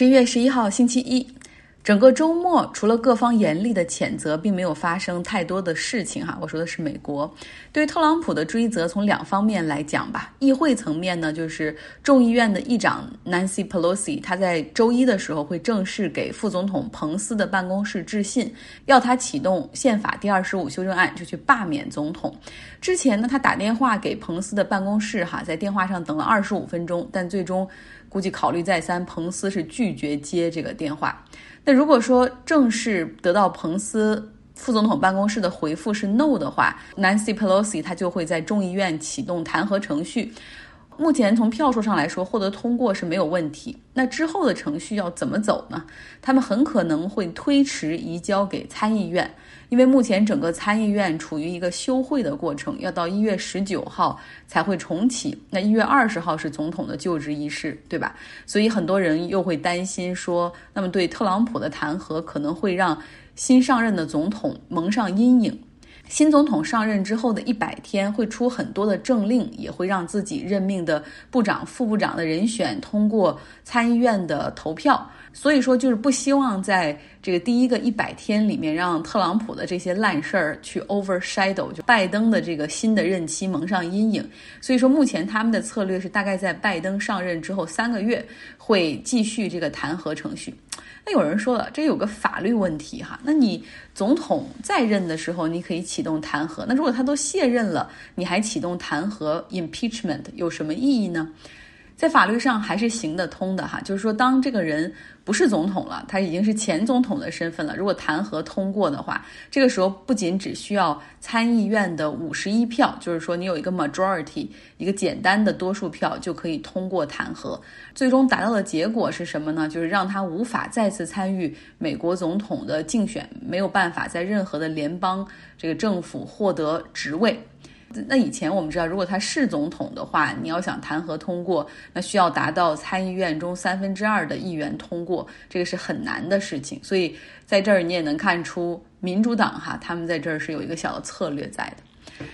十一月十一号，星期一。整个周末，除了各方严厉的谴责，并没有发生太多的事情哈。我说的是美国对特朗普的追责，从两方面来讲吧。议会层面呢，就是众议院的议长 Nancy Pelosi，他在周一的时候会正式给副总统彭斯的办公室致信，要他启动宪法第二十五修正案，就去罢免总统。之前呢，他打电话给彭斯的办公室哈，在电话上等了二十五分钟，但最终估计考虑再三，彭斯是拒绝接这个电话。那如果说正式得到彭斯副总统办公室的回复是 no 的话，Nancy Pelosi 他就会在众议院启动弹劾程序。目前从票数上来说，获得通过是没有问题。那之后的程序要怎么走呢？他们很可能会推迟移交给参议院，因为目前整个参议院处于一个休会的过程，要到一月十九号才会重启。那一月二十号是总统的就职仪式，对吧？所以很多人又会担心说，那么对特朗普的弹劾可能会让新上任的总统蒙上阴影。新总统上任之后的一百天会出很多的政令，也会让自己任命的部长、副部长的人选通过参议院的投票。所以说，就是不希望在这个第一个一百天里面，让特朗普的这些烂事儿去 overshadow，就拜登的这个新的任期蒙上阴影。所以说，目前他们的策略是大概在拜登上任之后三个月会继续这个弹劾程序。那有人说了，这有个法律问题哈。那你总统在任的时候，你可以启动弹劾。那如果他都卸任了，你还启动弹劾 impeachment 有什么意义呢？在法律上还是行得通的哈，就是说，当这个人不是总统了，他已经是前总统的身份了。如果弹劾通过的话，这个时候不仅只需要参议院的五十一票，就是说你有一个 majority，一个简单的多数票就可以通过弹劾。最终达到的结果是什么呢？就是让他无法再次参与美国总统的竞选，没有办法在任何的联邦这个政府获得职位。那以前我们知道，如果他是总统的话，你要想弹劾通过，那需要达到参议院中三分之二的议员通过，这个是很难的事情。所以在这儿你也能看出，民主党哈，他们在这儿是有一个小的策略在的。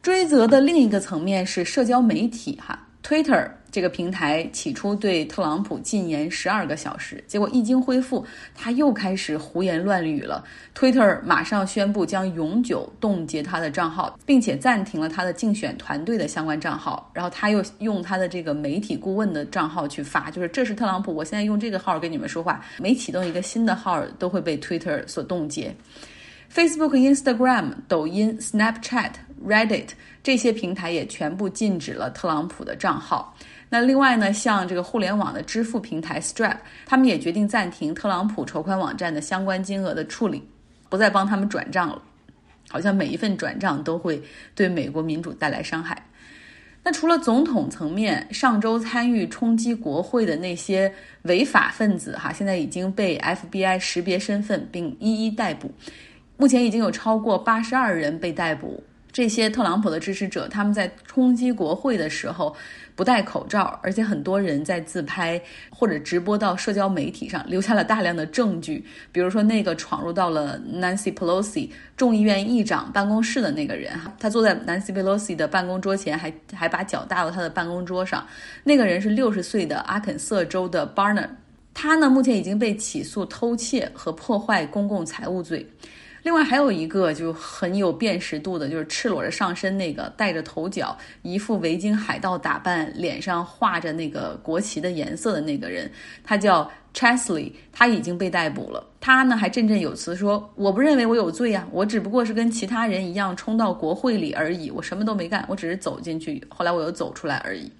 追责的另一个层面是社交媒体哈，Twitter。这个平台起初对特朗普禁言十二个小时，结果一经恢复，他又开始胡言乱语了。Twitter 马上宣布将永久冻结他的账号，并且暂停了他的竞选团队的相关账号。然后他又用他的这个媒体顾问的账号去发，就是这是特朗普，我现在用这个号跟你们说话，每启动一个新的号都会被 Twitter 所冻结。Facebook、Instagram、抖音、Snapchat、Reddit 这些平台也全部禁止了特朗普的账号。那另外呢，像这个互联网的支付平台 Stripe，他们也决定暂停特朗普筹款网站的相关金额的处理，不再帮他们转账了。好像每一份转账都会对美国民主带来伤害。那除了总统层面，上周参与冲击国会的那些违法分子，哈，现在已经被 FBI 识别身份并一一逮捕。目前已经有超过八十二人被逮捕。这些特朗普的支持者，他们在冲击国会的时候不戴口罩，而且很多人在自拍或者直播到社交媒体上，留下了大量的证据。比如说，那个闯入到了 Nancy Pelosi 众议院议长办公室的那个人，他坐在 Nancy Pelosi 的办公桌前，还还把脚搭到他的办公桌上。那个人是六十岁的阿肯色州的 Barner，他呢目前已经被起诉偷窃和破坏公共财物罪。另外还有一个就很有辨识度的，就是赤裸着上身那个，戴着头角，一副围巾海盗打扮，脸上画着那个国旗的颜色的那个人，他叫 Chesley，他已经被逮捕了。他呢还振振有词说：“我不认为我有罪啊，我只不过是跟其他人一样冲到国会里而已，我什么都没干，我只是走进去，后来我又走出来而已。”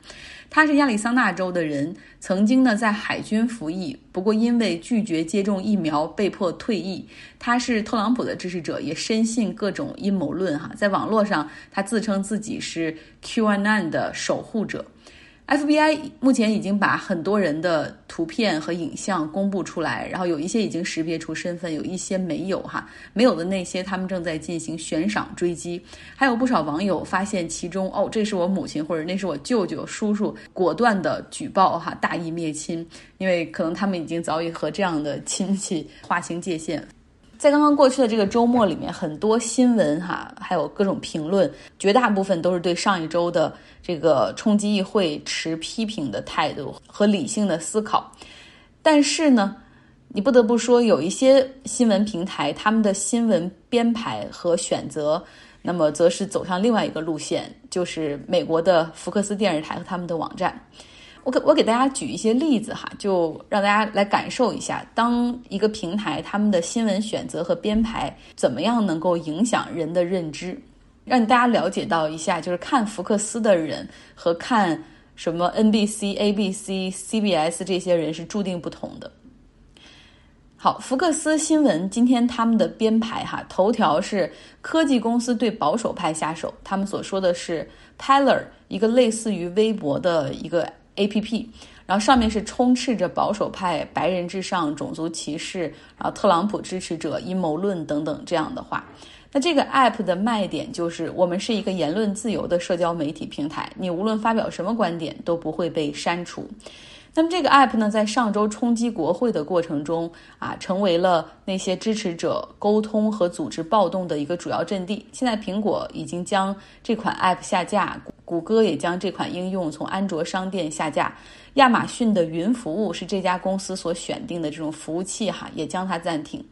他是亚利桑那州的人，曾经呢在海军服役，不过因为拒绝接种疫苗被迫退役。他是特朗普的支持者，也深信各种阴谋论。哈，在网络上，他自称自己是 QAnon 的守护者。FBI 目前已经把很多人的图片和影像公布出来，然后有一些已经识别出身份，有一些没有哈，没有的那些他们正在进行悬赏追击。还有不少网友发现其中哦，这是我母亲或者那是我舅舅、叔叔，果断的举报哈，大义灭亲，因为可能他们已经早已和这样的亲戚划清界限。在刚刚过去的这个周末里面，很多新闻哈，还有各种评论，绝大部分都是对上一周的这个冲击议会持批评的态度和理性的思考。但是呢，你不得不说，有一些新闻平台他们的新闻编排和选择，那么则是走向另外一个路线，就是美国的福克斯电视台和他们的网站。我给我给大家举一些例子哈，就让大家来感受一下，当一个平台他们的新闻选择和编排怎么样能够影响人的认知，让大家了解到一下，就是看福克斯的人和看什么 NBC、ABC、CBS 这些人是注定不同的。好，福克斯新闻今天他们的编排哈，头条是科技公司对保守派下手，他们所说的是 Parler，一个类似于微博的一个。A P P，然后上面是充斥着保守派、白人至上、种族歧视，然后特朗普支持者、阴谋论等等这样的话。那这个 App 的卖点就是，我们是一个言论自由的社交媒体平台，你无论发表什么观点都不会被删除。那么这个 app 呢，在上周冲击国会的过程中啊，成为了那些支持者沟通和组织暴动的一个主要阵地。现在苹果已经将这款 app 下架，谷歌也将这款应用从安卓商店下架，亚马逊的云服务是这家公司所选定的这种服务器哈，也将它暂停。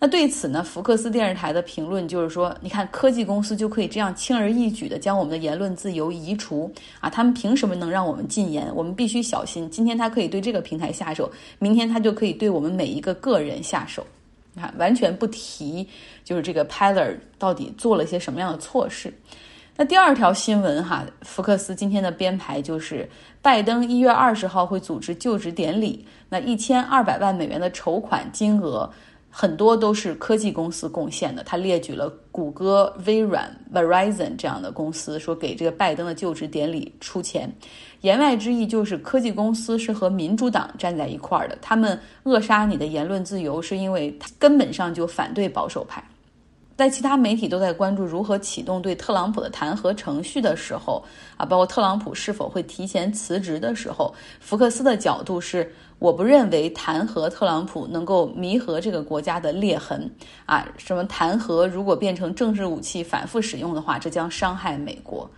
那对此呢，福克斯电视台的评论就是说，你看科技公司就可以这样轻而易举的将我们的言论自由移除啊，他们凭什么能让我们禁言？我们必须小心。今天他可以对这个平台下手，明天他就可以对我们每一个个人下手。你看，完全不提，就是这个 p i l e r 到底做了些什么样的措施？那第二条新闻哈，福克斯今天的编排就是，拜登一月二十号会组织就职典礼，那一千二百万美元的筹款金额。很多都是科技公司贡献的。他列举了谷歌、微软、Verizon 这样的公司，说给这个拜登的就职典礼出钱。言外之意就是，科技公司是和民主党站在一块儿的。他们扼杀你的言论自由，是因为根本上就反对保守派。在其他媒体都在关注如何启动对特朗普的弹劾程序的时候，啊，包括特朗普是否会提前辞职的时候，福克斯的角度是：我不认为弹劾特朗普能够弥合这个国家的裂痕，啊，什么弹劾如果变成政治武器反复使用的话，这将伤害美国。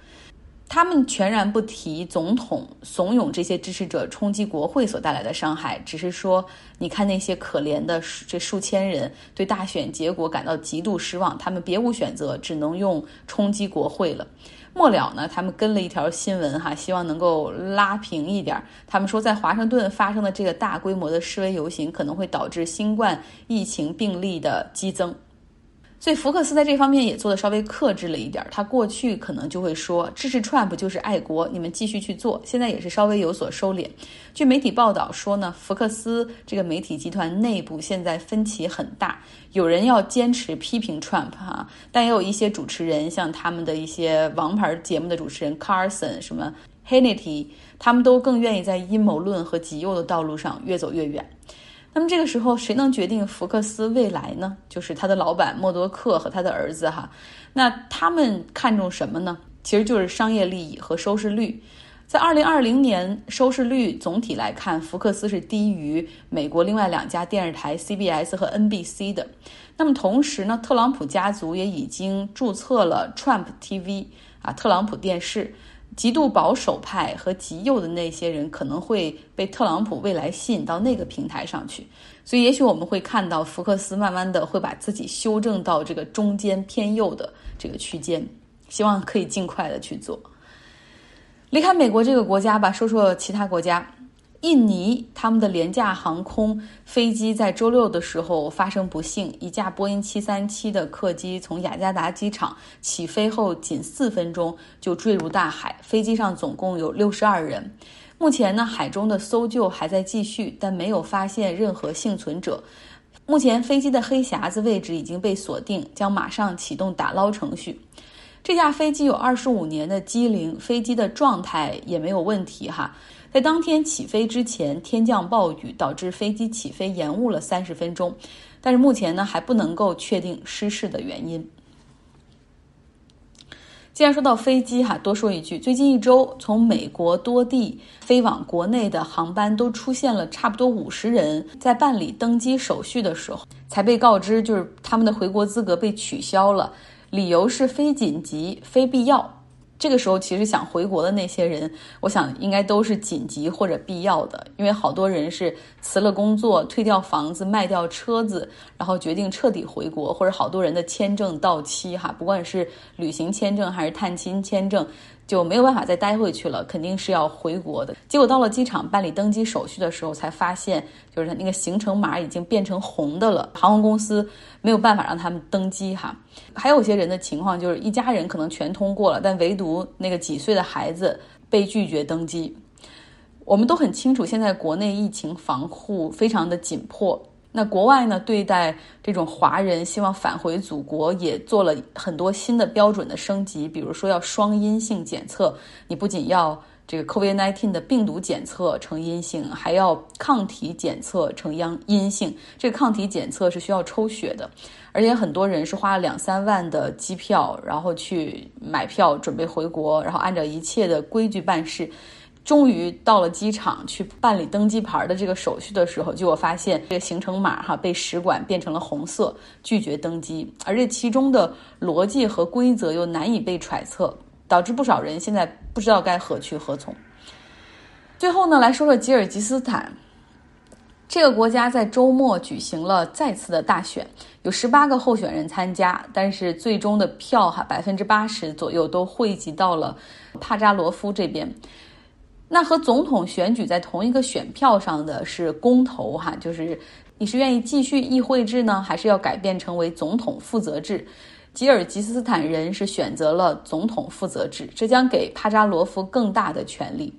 他们全然不提总统怂恿这些支持者冲击国会所带来的伤害，只是说，你看那些可怜的这数千人对大选结果感到极度失望，他们别无选择，只能用冲击国会了。末了呢，他们跟了一条新闻哈，希望能够拉平一点。他们说，在华盛顿发生的这个大规模的示威游行，可能会导致新冠疫情病例的激增。所以福克斯在这方面也做的稍微克制了一点。他过去可能就会说支持 Trump 就是爱国，你们继续去做。现在也是稍微有所收敛。据媒体报道说呢，福克斯这个媒体集团内部现在分歧很大，有人要坚持批评 Trump 哈，但也有一些主持人，像他们的一些王牌节目的主持人 Carson 什么 Hannity，他们都更愿意在阴谋论和极右的道路上越走越远。那么这个时候，谁能决定福克斯未来呢？就是他的老板默多克和他的儿子哈。那他们看重什么呢？其实就是商业利益和收视率。在二零二零年，收视率总体来看，福克斯是低于美国另外两家电视台 CBS 和 NBC 的。那么同时呢，特朗普家族也已经注册了 Trump TV 啊，特朗普电视。极度保守派和极右的那些人可能会被特朗普未来吸引到那个平台上去，所以也许我们会看到福克斯慢慢的会把自己修正到这个中间偏右的这个区间，希望可以尽快的去做。离开美国这个国家吧，说说其他国家。印尼他们的廉价航空飞机在周六的时候发生不幸，一架波音737的客机从雅加达机场起飞后仅四分钟就坠入大海，飞机上总共有六十二人。目前呢，海中的搜救还在继续，但没有发现任何幸存者。目前飞机的黑匣子位置已经被锁定，将马上启动打捞程序。这架飞机有二十五年的机龄，飞机的状态也没有问题哈。在当天起飞之前，天降暴雨，导致飞机起飞延误了三十分钟。但是目前呢，还不能够确定失事的原因。既然说到飞机哈，多说一句，最近一周从美国多地飞往国内的航班都出现了差不多五十人在办理登机手续的时候，才被告知就是他们的回国资格被取消了，理由是非紧急、非必要。这个时候，其实想回国的那些人，我想应该都是紧急或者必要的，因为好多人是辞了工作、退掉房子、卖掉车子，然后决定彻底回国，或者好多人的签证到期，哈，不管是旅行签证还是探亲签证。就没有办法再待回去了，肯定是要回国的。结果到了机场办理登机手续的时候，才发现就是那个行程码已经变成红的了，航空公司没有办法让他们登机哈。还有些人的情况就是一家人可能全通过了，但唯独那个几岁的孩子被拒绝登机。我们都很清楚，现在国内疫情防护非常的紧迫。那国外呢？对待这种华人希望返回祖国，也做了很多新的标准的升级。比如说，要双阴性检测，你不仅要这个 COVID-19 的病毒检测呈阴性，还要抗体检测呈阳阴性。这个抗体检测是需要抽血的，而且很多人是花了两三万的机票，然后去买票准备回国，然后按照一切的规矩办事。终于到了机场去办理登机牌的这个手续的时候，结果发现这个行程码哈被使馆变成了红色，拒绝登机。而这其中的逻辑和规则又难以被揣测，导致不少人现在不知道该何去何从。最后呢，来说说吉尔吉斯坦这个国家，在周末举行了再次的大选，有十八个候选人参加，但是最终的票哈百分之八十左右都汇集到了帕扎罗夫这边。那和总统选举在同一个选票上的是公投哈，就是你是愿意继续议会制呢，还是要改变成为总统负责制？吉尔吉斯斯坦人是选择了总统负责制，这将给帕扎罗夫更大的权利。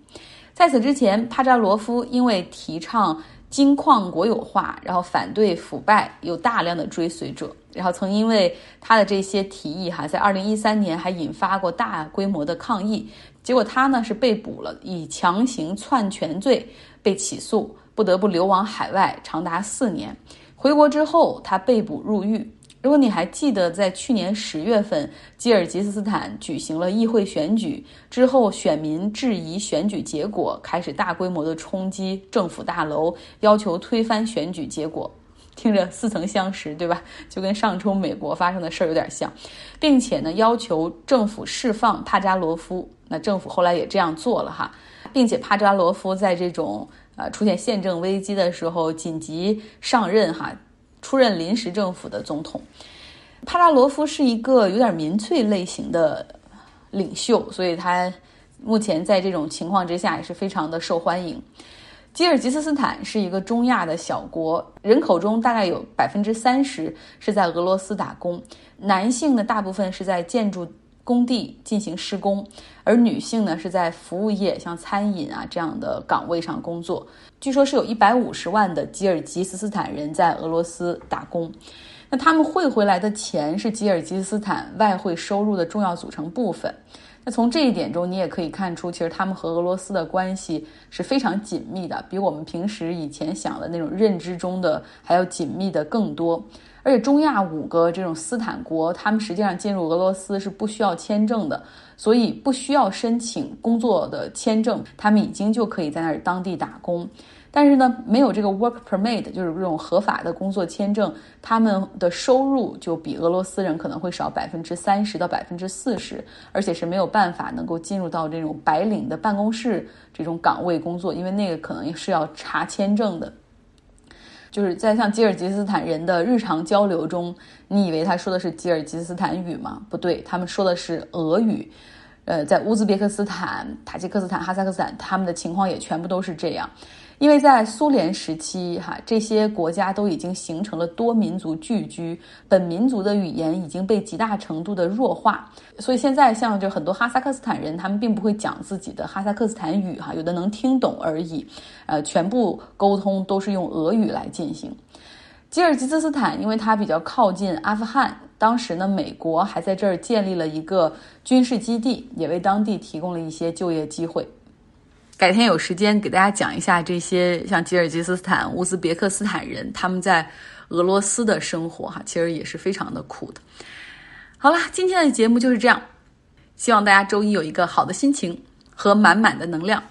在此之前，帕扎罗夫因为提倡金矿国有化，然后反对腐败，有大量的追随者，然后曾因为他的这些提议哈，在二零一三年还引发过大规模的抗议。结果他呢是被捕了，以强行篡权罪被起诉，不得不流亡海外长达四年。回国之后，他被捕入狱。如果你还记得，在去年十月份，吉尔吉斯斯坦举行了议会选举之后，选民质疑选举结果，开始大规模的冲击政府大楼，要求推翻选举结果。听着似曾相识，对吧？就跟上周美国发生的事儿有点像，并且呢，要求政府释放帕扎罗夫。那政府后来也这样做了哈，并且帕扎罗夫在这种呃出现宪政危机的时候紧急上任哈，出任临时政府的总统。帕拉罗夫是一个有点民粹类型的领袖，所以他目前在这种情况之下也是非常的受欢迎。吉尔吉斯斯坦是一个中亚的小国，人口中大概有百分之三十是在俄罗斯打工，男性呢大部分是在建筑工地进行施工，而女性呢是在服务业，像餐饮啊这样的岗位上工作。据说是有一百五十万的吉尔吉斯斯坦人在俄罗斯打工，那他们汇回来的钱是吉尔吉斯斯坦外汇收入的重要组成部分。那从这一点中，你也可以看出，其实他们和俄罗斯的关系是非常紧密的，比我们平时以前想的那种认知中的还要紧密的更多。而且中亚五个这种斯坦国，他们实际上进入俄罗斯是不需要签证的，所以不需要申请工作的签证，他们已经就可以在那儿当地打工。但是呢，没有这个 work permit，就是这种合法的工作签证，他们的收入就比俄罗斯人可能会少百分之三十到百分之四十，而且是没有办法能够进入到这种白领的办公室这种岗位工作，因为那个可能是要查签证的。就是在像吉尔吉斯斯坦人的日常交流中，你以为他说的是吉尔吉斯斯坦语吗？不对，他们说的是俄语。呃，在乌兹别克斯坦、塔吉克斯坦、哈萨克斯坦，他们的情况也全部都是这样。因为在苏联时期，哈这些国家都已经形成了多民族聚居，本民族的语言已经被极大程度的弱化，所以现在像就很多哈萨克斯坦人，他们并不会讲自己的哈萨克斯坦语，哈有的能听懂而已，呃，全部沟通都是用俄语来进行。吉尔吉斯斯坦因为它比较靠近阿富汗，当时呢，美国还在这儿建立了一个军事基地，也为当地提供了一些就业机会。改天有时间给大家讲一下这些像吉尔吉斯斯坦、乌兹别克斯坦人他们在俄罗斯的生活哈，其实也是非常的苦的。好了，今天的节目就是这样，希望大家周一有一个好的心情和满满的能量。